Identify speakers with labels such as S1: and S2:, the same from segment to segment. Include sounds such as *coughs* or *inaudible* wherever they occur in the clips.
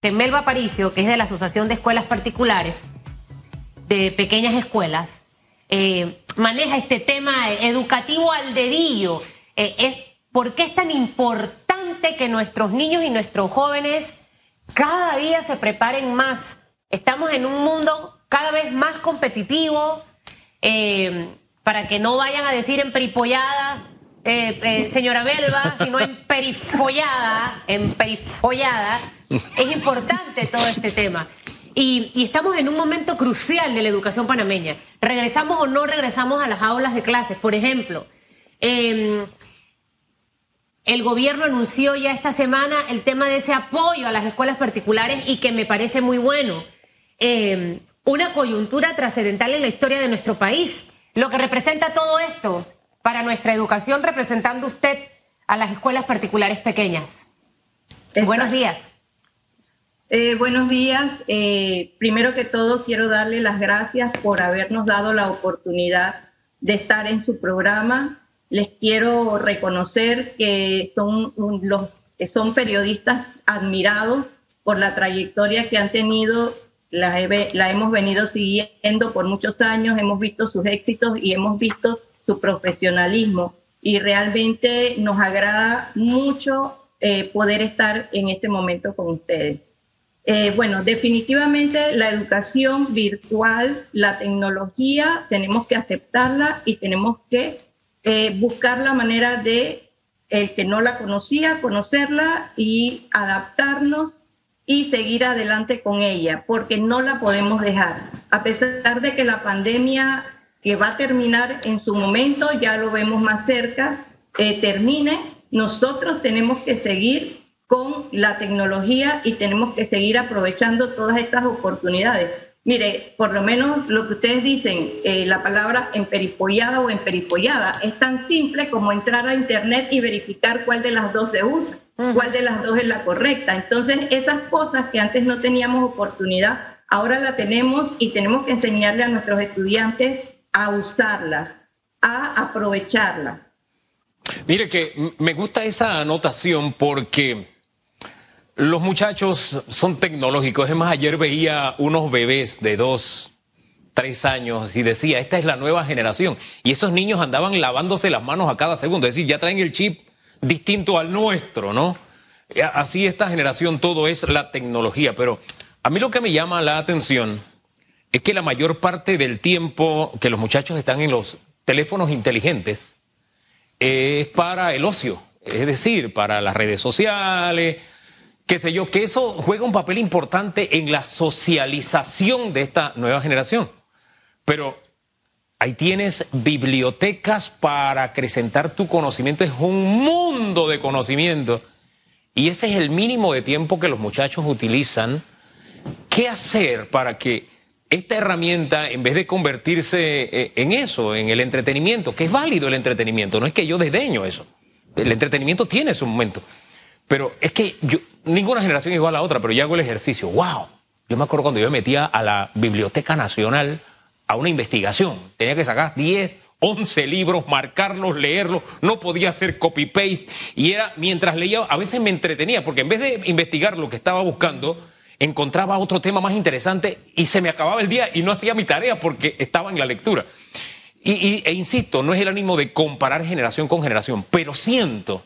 S1: que Melba Paricio, que es de la Asociación de Escuelas Particulares, de pequeñas escuelas, eh, maneja este tema educativo al dedillo. Eh, es, ¿Por qué es tan importante que nuestros niños y nuestros jóvenes cada día se preparen más? Estamos en un mundo cada vez más competitivo, eh, para que no vayan a decir en peripollada, señora Belva, sino en perifollada, en perifollada es importante todo este tema. Y, estamos en un momento crucial de la educación panameña. ¿Regresamos o no regresamos a las aulas de clases? Por ejemplo, em, el gobierno anunció ya esta semana el tema de ese apoyo a las escuelas particulares y que me parece muy bueno. Em, una coyuntura trascendental en la historia de nuestro país. Lo que representa todo esto para nuestra educación representando usted a las escuelas particulares pequeñas. Buenos días.
S2: Eh, buenos días. Eh, primero que todo, quiero darle las gracias por habernos dado la oportunidad de estar en su programa. Les quiero reconocer que son los que son periodistas admirados por la trayectoria que han tenido. La, la hemos venido siguiendo por muchos años, hemos visto sus éxitos y hemos visto su profesionalismo. Y realmente nos agrada mucho eh, poder estar en este momento con ustedes. Eh, bueno, definitivamente la educación virtual, la tecnología, tenemos que aceptarla y tenemos que eh, buscar la manera de el que no la conocía, conocerla y adaptarnos y seguir adelante con ella, porque no la podemos dejar. A pesar de que la pandemia que va a terminar en su momento, ya lo vemos más cerca, eh, termine, nosotros tenemos que seguir con la tecnología y tenemos que seguir aprovechando todas estas oportunidades. Mire, por lo menos lo que ustedes dicen, eh, la palabra emperipollada o emperipollada, es tan simple como entrar a Internet y verificar cuál de las dos se usa, cuál de las dos es la correcta. Entonces, esas cosas que antes no teníamos oportunidad, ahora la tenemos y tenemos que enseñarle a nuestros estudiantes a usarlas, a aprovecharlas.
S3: Mire que me gusta esa anotación porque los muchachos son tecnológicos. Es más, ayer veía unos bebés de dos, tres años y decía, esta es la nueva generación. Y esos niños andaban lavándose las manos a cada segundo. Es decir, ya traen el chip distinto al nuestro, ¿no? Así esta generación todo es la tecnología. Pero a mí lo que me llama la atención es que la mayor parte del tiempo que los muchachos están en los teléfonos inteligentes es para el ocio. Es decir, para las redes sociales, qué sé yo, que eso juega un papel importante en la socialización de esta nueva generación. Pero ahí tienes bibliotecas para acrecentar tu conocimiento, es un mundo de conocimiento. Y ese es el mínimo de tiempo que los muchachos utilizan. ¿Qué hacer para que esta herramienta, en vez de convertirse eh, en eso, en el entretenimiento, que es válido el entretenimiento, no es que yo desdeño eso, el entretenimiento tiene su momento, pero es que yo, ninguna generación es igual a la otra, pero yo hago el ejercicio. ¡Wow! Yo me acuerdo cuando yo me metía a la Biblioteca Nacional a una investigación. Tenía que sacar 10, 11 libros, marcarlos, leerlos, no podía hacer copy-paste. Y era, mientras leía, a veces me entretenía, porque en vez de investigar lo que estaba buscando, encontraba otro tema más interesante y se me acababa el día y no hacía mi tarea porque estaba en la lectura. Y, e insisto, no es el ánimo de comparar generación con generación, pero siento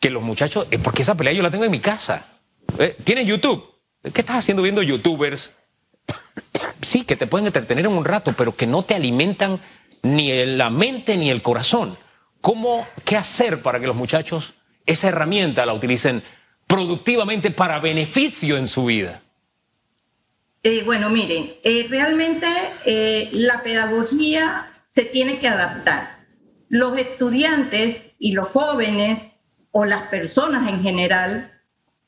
S3: que los muchachos, es porque esa pelea yo la tengo en mi casa. Eh, ¿Tienes YouTube? ¿Qué estás haciendo viendo youtubers? *coughs* Sí, que te pueden entretener en un rato, pero que no te alimentan ni la mente ni el corazón. ¿Cómo, qué hacer para que los muchachos esa herramienta la utilicen productivamente para beneficio en su vida?
S2: Eh, bueno, miren, eh, realmente la pedagogía se tiene que adaptar. Los estudiantes y los jóvenes o las personas en general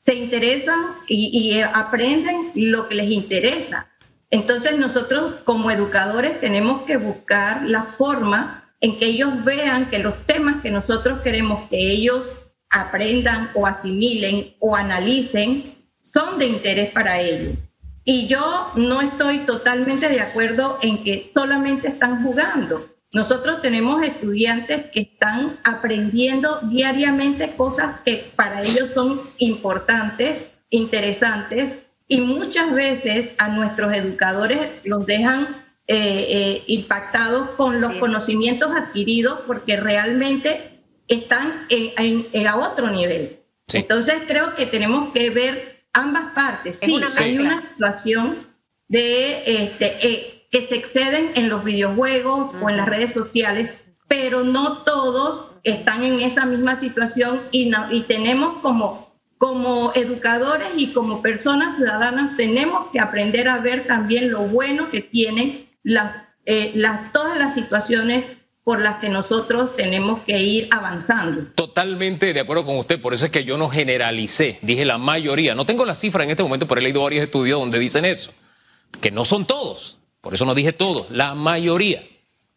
S2: se interesan y, aprenden lo que les interesa. Entonces nosotros como educadores tenemos que buscar la forma en que ellos vean que los temas que nosotros queremos que ellos aprendan o asimilen o analicen son de interés para ellos. Y yo no estoy totalmente de acuerdo en que solamente están jugando. Nosotros tenemos estudiantes que están aprendiendo diariamente cosas que para ellos son importantes, interesantes, y muchas veces a nuestros educadores los dejan eh, eh, impactados con los conocimientos adquiridos porque realmente están en, a otro nivel. Entonces creo que tenemos que ver ambas partes. Sí, hay una situación de este, eh, que se exceden en los videojuegos o en las redes sociales, pero no todos están en esa misma situación y, y tenemos como, como educadores y como personas ciudadanas, tenemos que aprender a ver también lo bueno que tienen las, eh, las, todas las situaciones por las que nosotros tenemos que ir avanzando.
S3: Totalmente de acuerdo con usted, por eso es que yo no generalicé, dije la mayoría. No tengo la cifra en este momento, pero he leído varios estudios donde dicen eso, que no son todos, por eso no dije todos, la mayoría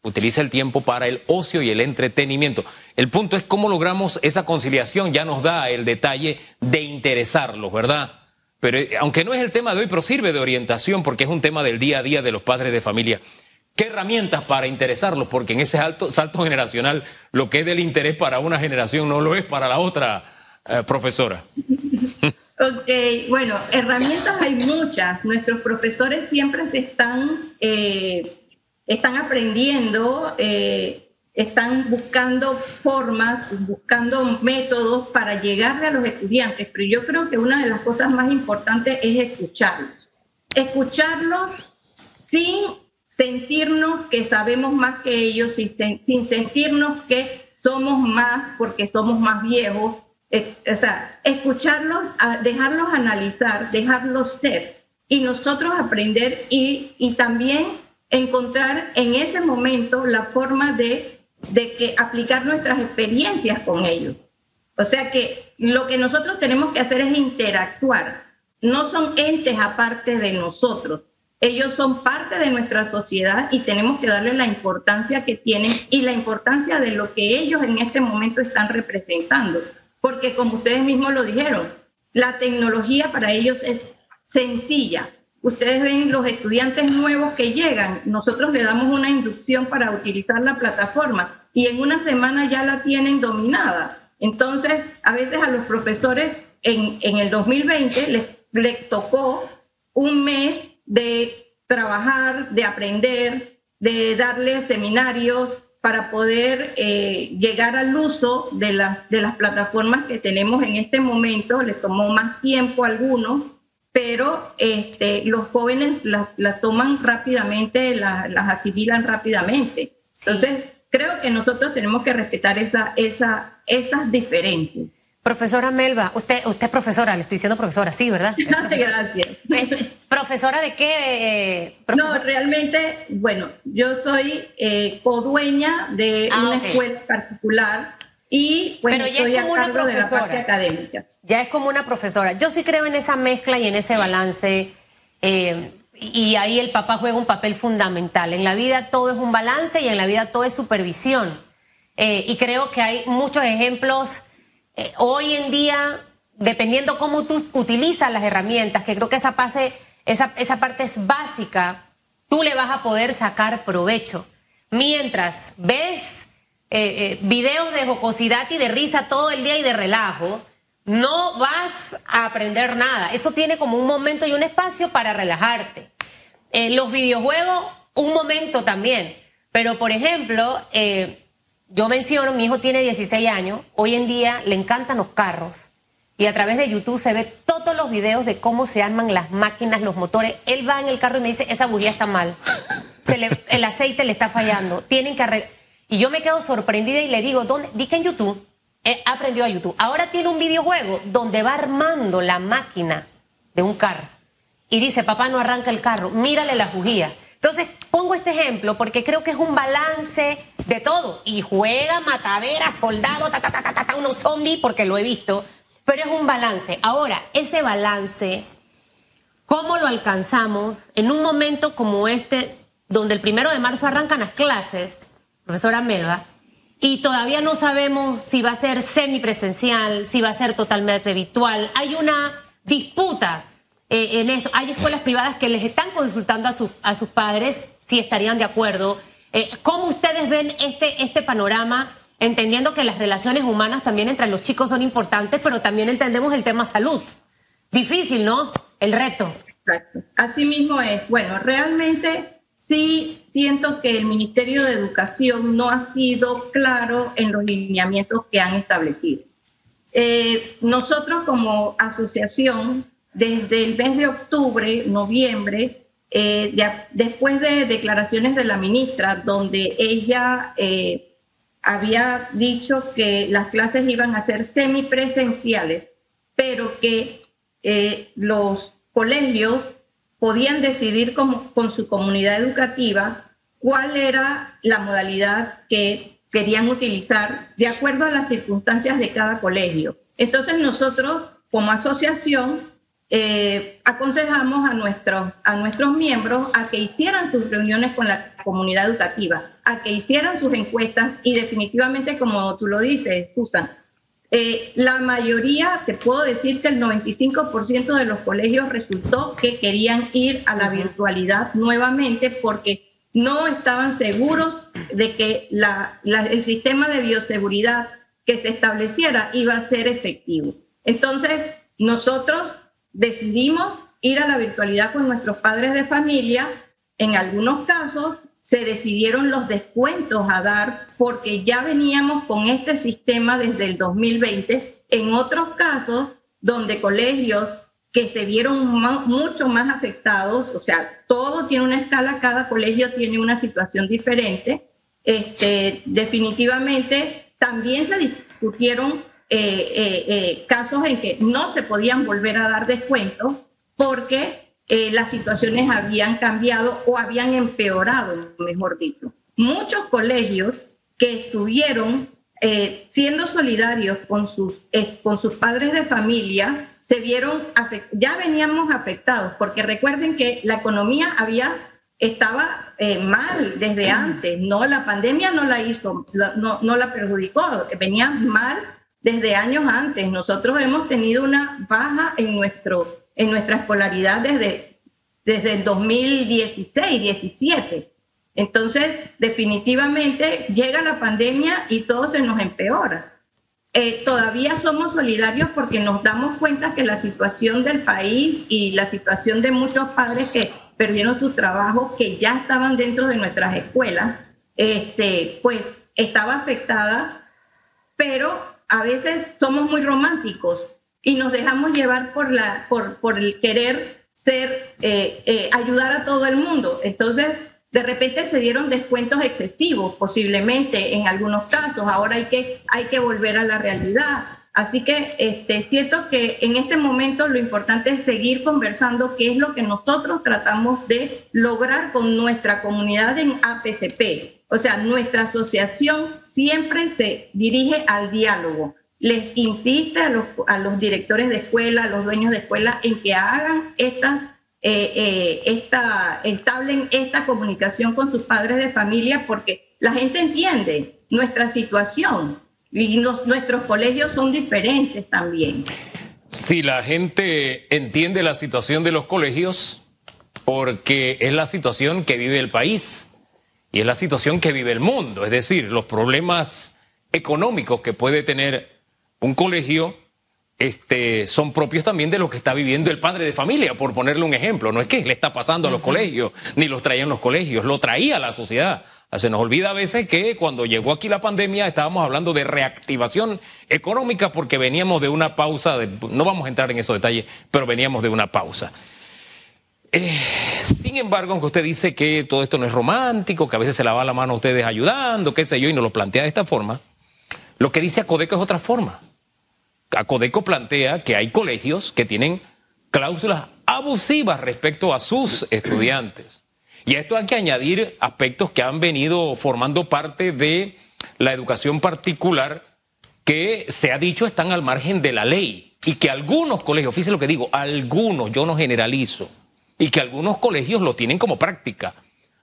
S3: utiliza el tiempo para el ocio y el entretenimiento. El punto es cómo logramos esa conciliación, ya nos da el detalle de interesarlos, ¿verdad? Pero eh, aunque no es el tema de hoy, pero sirve de orientación porque es un tema del día a día de los padres de familia. ¿Qué herramientas para interesarlos? Porque en ese alto, salto generacional, lo que es del interés para una generación no lo es para la otra, eh, profesora.
S2: Ok, bueno, herramientas hay muchas. Nuestros profesores siempre se están, eh, están aprendiendo, eh, están buscando formas, buscando métodos para llegarle a los estudiantes, pero yo creo que una de las cosas más importantes es escucharlos. Escucharlos sin sentirnos que sabemos más que ellos, sin, sentirnos que somos más porque somos más viejos. Eh, o sea, escucharlos, dejarlos analizar, dejarlos ser y nosotros aprender y, y también encontrar en ese momento la forma de, de que aplicar nuestras experiencias con ellos. O sea que lo que nosotros tenemos que hacer es interactuar. No son entes aparte de nosotros ellos son parte de nuestra sociedad y tenemos que darles la importancia que tienen y la importancia de lo que ellos en este momento están representando. Porque como ustedes mismos lo dijeron, la tecnología para ellos es sencilla. Ustedes ven los estudiantes nuevos que llegan, nosotros le damos una inducción para utilizar la plataforma y en una semana ya la tienen dominada. Entonces, a veces a los profesores en, en el 2020 les, les tocó un mes de trabajar, de aprender, de darle seminarios para poder eh, llegar al uso de las, de las plataformas que tenemos en este momento. Les tomó más tiempo a algunos, pero este, los jóvenes las toman rápidamente, las asimilan rápidamente. Entonces, creo que nosotros tenemos que respetar esa, esa, esas diferencias.
S1: Profesora Melba, usted, usted es profesora, le estoy diciendo profesora, sí, ¿verdad? *laughs*
S2: Gracias. *laughs*
S1: ¿Profesora de qué?
S2: Eh, no, realmente, bueno, yo soy eh, codueña de ah, una escuela particular y pues,
S1: Pero ya estoy es como una profesora.
S2: académica.
S1: Ya es como una profesora. Yo sí creo en esa mezcla y en ese balance. Eh, y ahí el papá juega un papel fundamental. En la vida todo es un balance y en la vida todo es supervisión. y creo que hay muchos ejemplos eh, hoy en día, dependiendo cómo tú utilizas las herramientas, que creo que esa, parte es básica, tú le vas a poder sacar provecho. Mientras ves eh, eh, videos de jocosidad y de risa todo el día y de relajo, no vas a aprender nada. Eso tiene como un momento y un espacio para relajarte. los videojuegos, un momento también. Pero, por ejemplo, yo menciono, mi hijo tiene 16 años, hoy en día le encantan los carros y a través de YouTube se ve todos los videos de cómo se arman las máquinas, los motores. Él va en el carro y me dice, esa bujía está mal, el aceite le está fallando, tienen que arreglar. Y yo me quedo sorprendida y le digo, ¿dónde? Di que en YouTube, eh, aprendió a YouTube. Ahora tiene un videojuego donde va armando la máquina de un carro. Y dice, papá no arranca el carro, mírale la bujía. Entonces, pongo este ejemplo porque creo que es un balance de todo. Y juega matadera, soldado, ta, ta, ta, ta, ta, unos zombies, porque lo he visto. Pero es un balance. Ahora, ese balance, ¿cómo lo alcanzamos en un momento como este, donde el primero de marzo arrancan las clases, profesora Melba, y todavía no sabemos si va a ser semipresencial, si va a ser totalmente virtual? Hay una disputa eh, en eso. Hay escuelas privadas que les están consultando a, sus a sus padres si estarían de acuerdo. Eh, ¿Cómo ustedes ven este, este panorama? Entendiendo que las relaciones humanas también entre los chicos son importantes, pero también entendemos el tema salud. Difícil, ¿no? el reto.
S2: Exacto. Así mismo es. Bueno, realmente sí siento que el Ministerio de Educación no ha sido claro en los lineamientos que han establecido. Eh, nosotros como asociación, desde el mes de octubre, noviembre, eh, después de declaraciones de la ministra, donde ella eh, había dicho que las clases iban a ser semipresenciales, pero que los colegios podían decidir con su comunidad educativa cuál era la modalidad que querían utilizar de acuerdo a las circunstancias de cada colegio. Entonces nosotros, como asociación, eh, aconsejamos a nuestros, a nuestros miembros a que hicieran sus reuniones con la comunidad educativa, a que hicieran sus encuestas y definitivamente, como tú lo dices, Susan, eh, la mayoría, te puedo decir que el 95% de los colegios resultó que querían ir a la virtualidad nuevamente porque no estaban seguros de que el sistema de bioseguridad que se estableciera iba a ser efectivo. Entonces, nosotros decidimos ir a la virtualidad con nuestros padres de familia. En algunos casos se decidieron los descuentos a dar porque ya veníamos con este sistema desde el 2020. En otros casos, donde colegios que se vieron mucho más afectados, o sea, todo tiene una escala, cada colegio tiene una situación diferente. Este, definitivamente también se discutieron eh, eh, eh, casos en que no se podían volver a dar descuentos porque las situaciones habían cambiado o habían empeorado, mejor dicho. Muchos colegios que estuvieron siendo solidarios con sus, con sus padres de familia, se vieron, ya veníamos afectados, porque recuerden que la economía había, estaba eh, mal desde antes, no, la pandemia no la hizo, no, no la perjudicó, venía mal desde años antes. Nosotros hemos tenido una baja en, nuestro, en nuestra escolaridad desde, desde el 2016, 17. Entonces, definitivamente llega la pandemia y todo se nos empeora. Eh, todavía somos solidarios porque nos damos cuenta que la situación del país y la situación de muchos padres que perdieron sus trabajos, que ya estaban dentro de nuestras escuelas, este, pues estaba afectada, pero a veces somos muy románticos y nos dejamos llevar por, la, por, por el querer ser, eh, eh, ayudar a todo el mundo. Entonces, de repente se dieron descuentos excesivos, posiblemente en algunos casos. Ahora hay que, hay que volver a la realidad. Así que este, siento que en este momento lo importante es seguir conversando qué es lo que nosotros tratamos de lograr con nuestra comunidad en APCP. O sea, nuestra asociación siempre se dirige al diálogo. Les insiste a los, a los directores de escuela, a los dueños de escuela, en que hagan estas eh, eh, esta, establen esta comunicación con sus padres de familia porque la gente entiende nuestra situación y nuestros colegios son diferentes también.
S3: Si la gente entiende la situación de los colegios, porque es la situación que vive el país y es la situación que vive el mundo, es decir, los problemas económicos que puede tener un colegio este, son propios también de lo que está viviendo el padre de familia, por ponerle un ejemplo. No es que le está pasando a los colegios, ni los traían los colegios, lo traía la sociedad. Se nos olvida a veces que cuando llegó aquí la pandemia estábamos hablando de reactivación económica porque veníamos de una pausa, de, no vamos a entrar en esos detalles, pero veníamos de una pausa. Eh, sin embargo, aunque usted dice que todo esto no es romántico, que a veces se lava la mano a ustedes ayudando, qué sé yo, y nos lo plantea de esta forma, lo que dice Acodeco es otra forma. Acodeco plantea que hay colegios que tienen cláusulas abusivas respecto a sus estudiantes. Y a esto hay que añadir aspectos que han venido formando parte de la educación particular que se ha dicho están al margen de la ley y que algunos colegios, fíjense lo que digo, algunos, yo no generalizo, y que algunos colegios lo tienen como práctica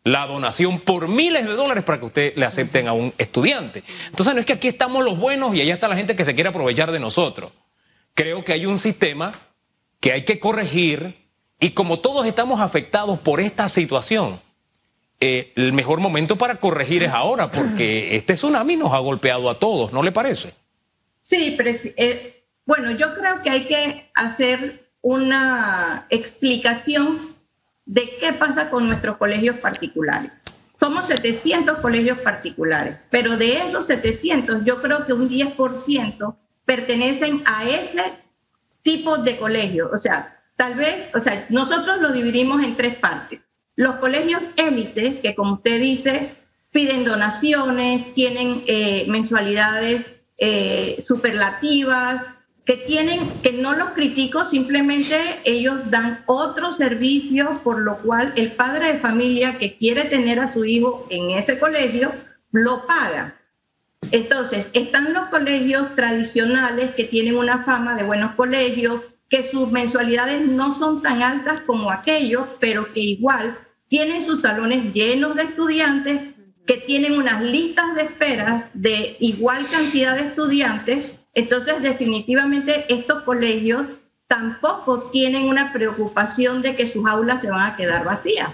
S3: la donación por miles de dólares para que usted le acepten a un estudiante. Entonces no es que aquí estamos los buenos y allá está la gente que se quiere aprovechar de nosotros. Creo que hay un sistema que hay que corregir y como todos estamos afectados por esta situación, eh, el mejor momento para corregir es ahora porque este tsunami nos ha golpeado a todos, ¿no le parece?
S2: Sí, pero, eh, bueno, yo creo que hay que hacer una explicación de qué pasa con nuestros colegios particulares. Somos 700 colegios particulares, pero de esos 700 yo creo que un 10% pertenecen a ese tipo de colegio. O sea, tal vez, o sea, nosotros lo dividimos en tres partes. Los colegios élites, que como usted dice, piden donaciones, tienen eh, mensualidades eh, superlativas, que tienen, que no los critico, simplemente ellos dan otro servicio, por lo cual el padre de familia que quiere tener a su hijo en ese colegio, lo paga. Entonces, están los colegios tradicionales que tienen una fama de buenos colegios, que sus mensualidades no son tan altas como aquellos, pero que igual tienen sus salones llenos de estudiantes, que tienen unas listas de espera de igual cantidad de estudiantes. Entonces, definitivamente estos colegios tampoco tienen una preocupación de que sus aulas se van a quedar vacías.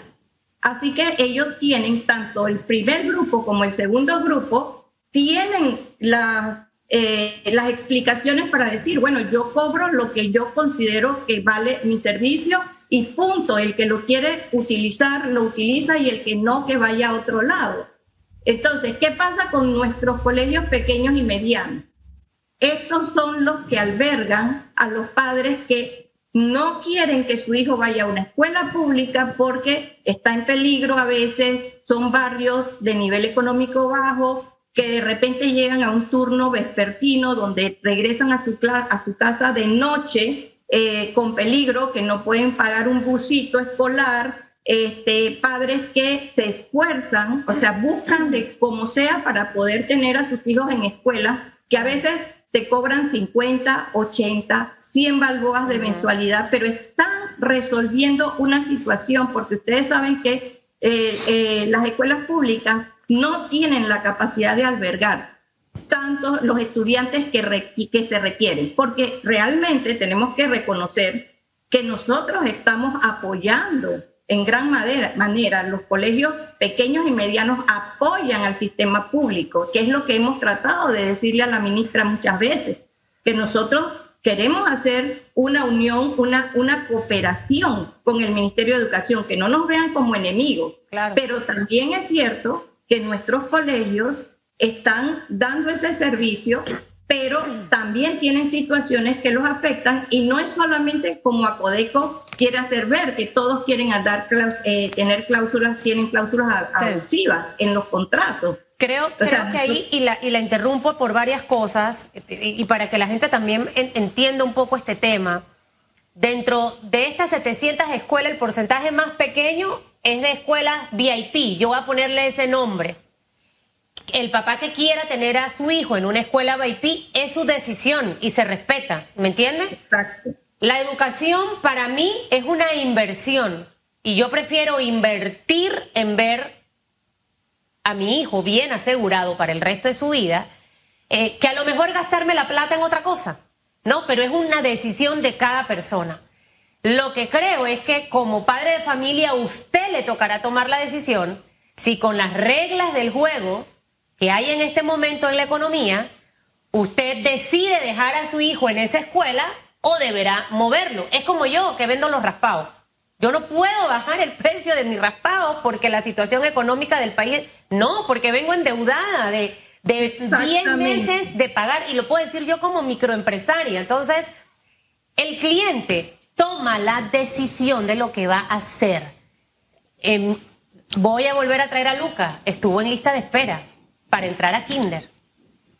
S2: Así que ellos tienen tanto el primer grupo como el segundo grupo, tienen eh, las explicaciones para decir, bueno, yo cobro lo que yo considero que vale mi servicio y punto. El que lo quiere utilizar, lo utiliza y el que no, que vaya a otro lado. Entonces, ¿qué pasa con nuestros colegios pequeños y medianos? Estos son los que albergan a los padres que no quieren que su hijo vaya a una escuela pública porque está en peligro a veces, son barrios de nivel económico bajo, que de repente llegan a un turno vespertino donde regresan a su, casa de noche eh, con peligro, que no pueden pagar un busito escolar, este, padres que se esfuerzan, o sea, buscan de como sea para poder tener a sus hijos en escuela, que a veces te cobran 50, 80, 100 balboas de mensualidad, pero están resolviendo una situación, porque ustedes saben que eh, eh, las escuelas públicas no tienen la capacidad de albergar tantos los estudiantes que, que se requieren, porque realmente tenemos que reconocer que nosotros estamos apoyando en gran manera, los colegios pequeños y medianos apoyan al sistema público, que es lo que hemos tratado de decirle a la ministra muchas veces, que nosotros queremos hacer una unión, una, una cooperación con el Ministerio de Educación, que no nos vean como enemigos. Pero también es cierto que nuestros colegios están dando ese servicio, pero también tienen situaciones que los afectan y no es solamente como Acodeco quiere hacer ver que todos quieren dar, eh, tener cláusulas, tienen cláusulas abusivas en los contratos.
S1: Creo, creo que ahí, y la, y la interrumpo por varias cosas, y, para que la gente también entienda un poco este tema, dentro de estas 700 escuelas, el porcentaje más pequeño es de escuelas VIP. Yo voy a ponerle ese nombre. El papá que quiera tener a su hijo en una escuela VIP es su decisión y se respeta. ¿Me entiendes?
S2: Exacto.
S1: La educación para mí es una inversión y yo prefiero invertir en ver a mi hijo bien asegurado para el resto de su vida eh, que a lo mejor gastarme la plata en otra cosa. No, pero es una decisión de cada persona. Lo que creo es que como padre de familia usted le tocará tomar la decisión si con las reglas del juego que hay en este momento en la economía, usted decide dejar a su hijo en esa escuela o deberá moverlo. Es como yo que vendo los raspados. Yo no puedo bajar el precio de mis raspados porque la situación económica del país, no, porque vengo endeudada de, de 10 meses de pagar y lo puedo decir yo como microempresaria. Entonces, el cliente toma la decisión de lo que va a hacer. Em, voy a volver a traer a Luca. Estuvo en lista de espera para entrar a Kinder.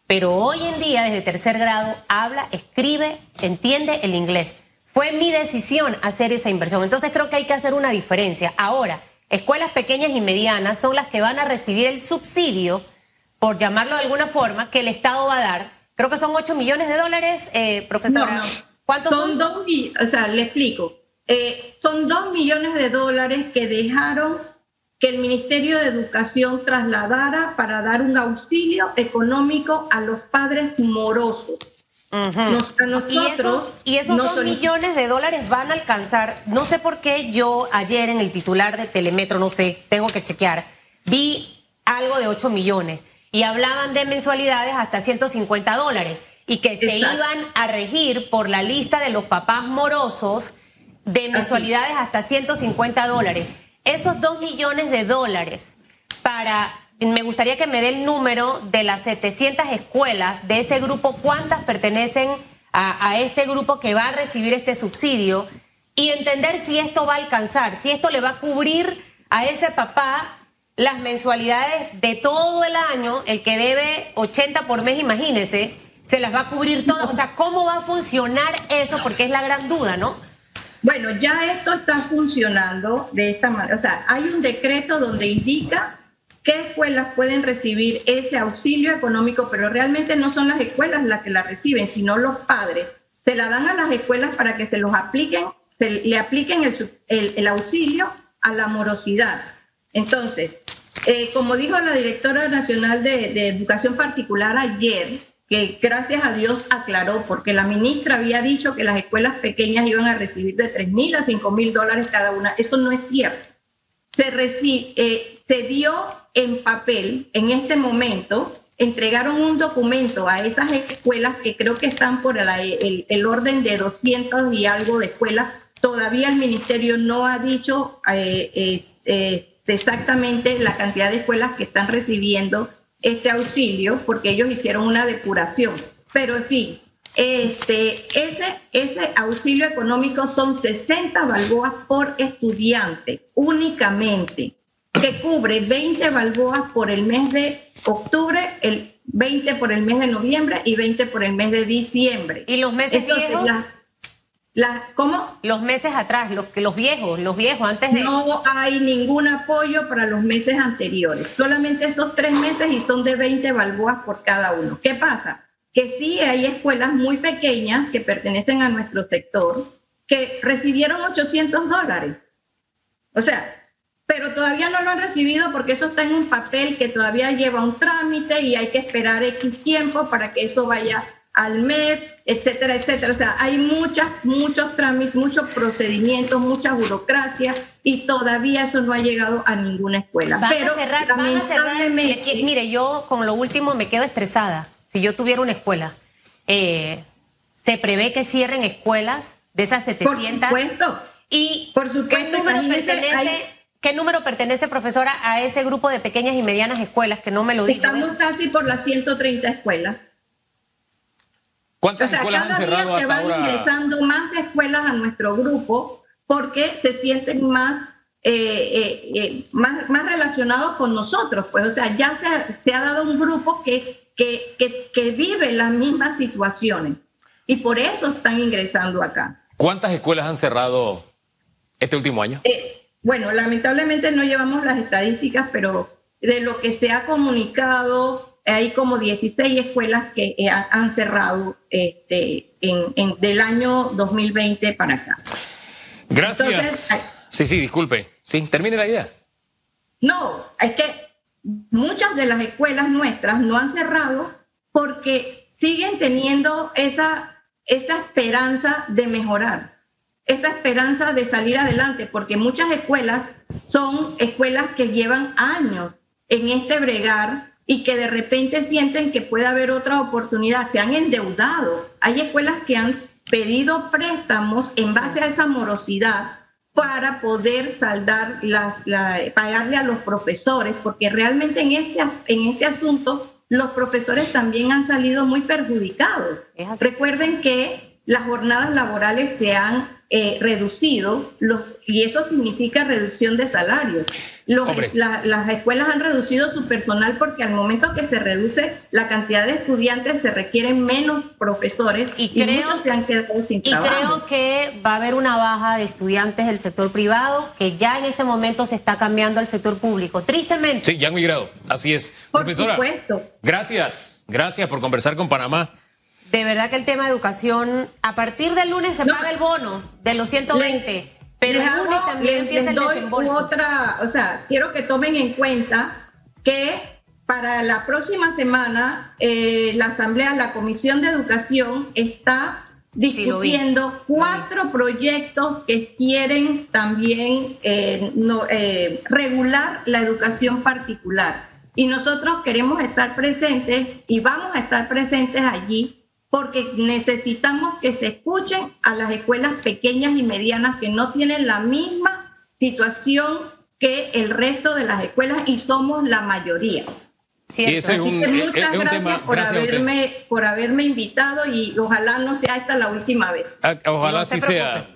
S1: Pero hoy en día, desde tercer grado, habla, escribe, entiende el inglés. Fue mi decisión hacer esa inversión. Entonces creo que hay que hacer una diferencia. Ahora, escuelas pequeñas y medianas son las que van a recibir el subsidio, por llamarlo de alguna forma, que el Estado va a dar. Creo que son 8 millones de dólares, eh, profesora.
S2: ¿Cuántos son? Dos, o sea, le explico. Eh, son dos millones de dólares que dejaron que el Ministerio de Educación trasladara para dar un auxilio económico a los padres morosos.
S1: y, esos dos millones de dólares van a alcanzar, no sé por qué yo ayer en el titular de Telemetro, no sé, tengo que chequear, vi algo de 8 millones y hablaban de mensualidades hasta 150 dólares. y que se iban a regir por la lista de los papás morosos de mensualidades hasta 150 dólares. Esos 2 millones de dólares para, me gustaría que me dé el número de las 700 escuelas de ese grupo, cuántas pertenecen a, a este grupo que va a recibir este subsidio y entender si esto va a alcanzar, si esto le va a cubrir a ese papá las mensualidades de todo el año, el que debe 80 por mes, imagínese, se las va a cubrir todas. O sea, ¿cómo va a funcionar eso? Porque es la gran duda, ¿no?
S2: Bueno, ya esto está funcionando de esta manera. O sea, hay un decreto donde indica qué escuelas pueden recibir ese auxilio económico, pero realmente no son las escuelas las que la reciben, sino los padres. Se la dan a las escuelas para que se los apliquen, se le apliquen el, auxilio a la morosidad. Entonces, eh, como dijo la directora nacional de Educación Particular ayer, que gracias a Dios aclaró, porque la ministra había dicho que las escuelas pequeñas iban a recibir de 3 mil a 5 mil dólares cada una. Eso no es cierto. Se, eh, se dio en papel en este momento, entregaron un documento a esas escuelas que creo que están por el, el, orden de 200 y algo de escuelas. Todavía el ministerio no ha dicho eh, eh, exactamente la cantidad de escuelas que están recibiendo este auxilio porque ellos hicieron una depuración. Pero en fin, este, ese, ese auxilio económico son 60 balboas por estudiante únicamente, que cubre 20 balboas por el mes de octubre, el 20 por el mes de noviembre y 20 por el mes de diciembre.
S1: ¿Y los meses viejos?
S2: ¿Cómo?
S1: Los meses atrás, los, los viejos, los viejos, antes de...
S2: No hay ningún apoyo para los meses anteriores, solamente esos tres meses y son de 20 balboas por cada uno. ¿Qué pasa? Que sí hay escuelas muy pequeñas que pertenecen a nuestro sector que recibieron 800 dólares. O sea, pero todavía no lo han recibido porque eso está en un papel que todavía lleva un trámite y hay que esperar X tiempo para que eso vaya al MEF, etcétera, etcétera. O sea, hay muchas, muchos trámites, muchos procedimientos, mucha burocracia y todavía eso no ha llegado a ninguna escuela.
S1: Pero a cerrar, van a cerrar. Mire, yo con lo último me quedo estresada. Si yo tuviera una escuela, eh, se prevé que cierren escuelas de esas 700.
S2: Por supuesto.
S1: Y por supuesto, ¿qué número pertenece? ¿Qué número pertenece, profesora, a ese grupo de pequeñas y medianas escuelas que no me lo dijo?
S2: Estamos casi por las 130 escuelas.
S3: ¿Cuántas escuelas han cerrado
S2: día se van ingresando más escuelas a nuestro grupo porque se sienten más, eh, eh, eh, más, más, relacionados con nosotros. Pues, o sea, ya se, se ha dado un grupo que, que, que, que, vive las mismas situaciones y por eso están ingresando acá.
S3: ¿Cuántas escuelas han cerrado este último año?
S2: bueno, lamentablemente no llevamos las estadísticas, pero de lo que se ha comunicado hay como 16 escuelas que eh, han cerrado este, en, del año 2020 para acá.
S3: Gracias. sí, sí, disculpe. Sí, termine la idea.
S2: No, es que muchas de las escuelas nuestras no han cerrado porque siguen teniendo esa, esa esperanza de mejorar, esa esperanza de salir adelante, porque muchas escuelas son escuelas que llevan años en este bregar y que de repente sienten que puede haber otra oportunidad, se han endeudado. Hay escuelas que han pedido préstamos en base a esa morosidad para poder saldar las, pagarle a los profesores, porque realmente en este, en este asunto los profesores también han salido muy perjudicados. Recuerden que las jornadas laborales se han eh, reducido los, y eso significa reducción de salarios. las escuelas han reducido su personal porque al momento que se reduce la cantidad de estudiantes se requieren menos profesores y, muchos se han quedado sin
S1: y
S2: trabajo.
S1: Y creo que va a haber una baja de estudiantes del sector privado que ya en este momento se está cambiando al sector público. Tristemente.
S3: Sí, ya han migrado. Así es.
S2: Por Profesora, supuesto.
S3: Gracias. Gracias por conversar con Panamá
S1: de verdad que el tema de educación, a partir del lunes se paga el bono de los 120, pero el lunes también empieza el desembolso.
S2: Otra, o sea, quiero que tomen en cuenta que para la próxima semana eh, la Asamblea, la Comisión de Educación está discutiendo cuatro proyectos que quieren también eh, eh, regular la educación particular. Y nosotros queremos estar presentes y vamos a estar presentes allí porque necesitamos que se escuchen a las escuelas pequeñas y medianas que no tienen la misma situación que el resto de las escuelas y somos la mayoría.
S3: Ese es un,
S2: muchas
S3: es un
S2: gracias
S3: tema.
S2: por,
S3: gracias
S2: haberme, por haberme invitado y ojalá no sea esta la última vez.
S3: Ah, Ojalá
S1: No se
S3: sí sea.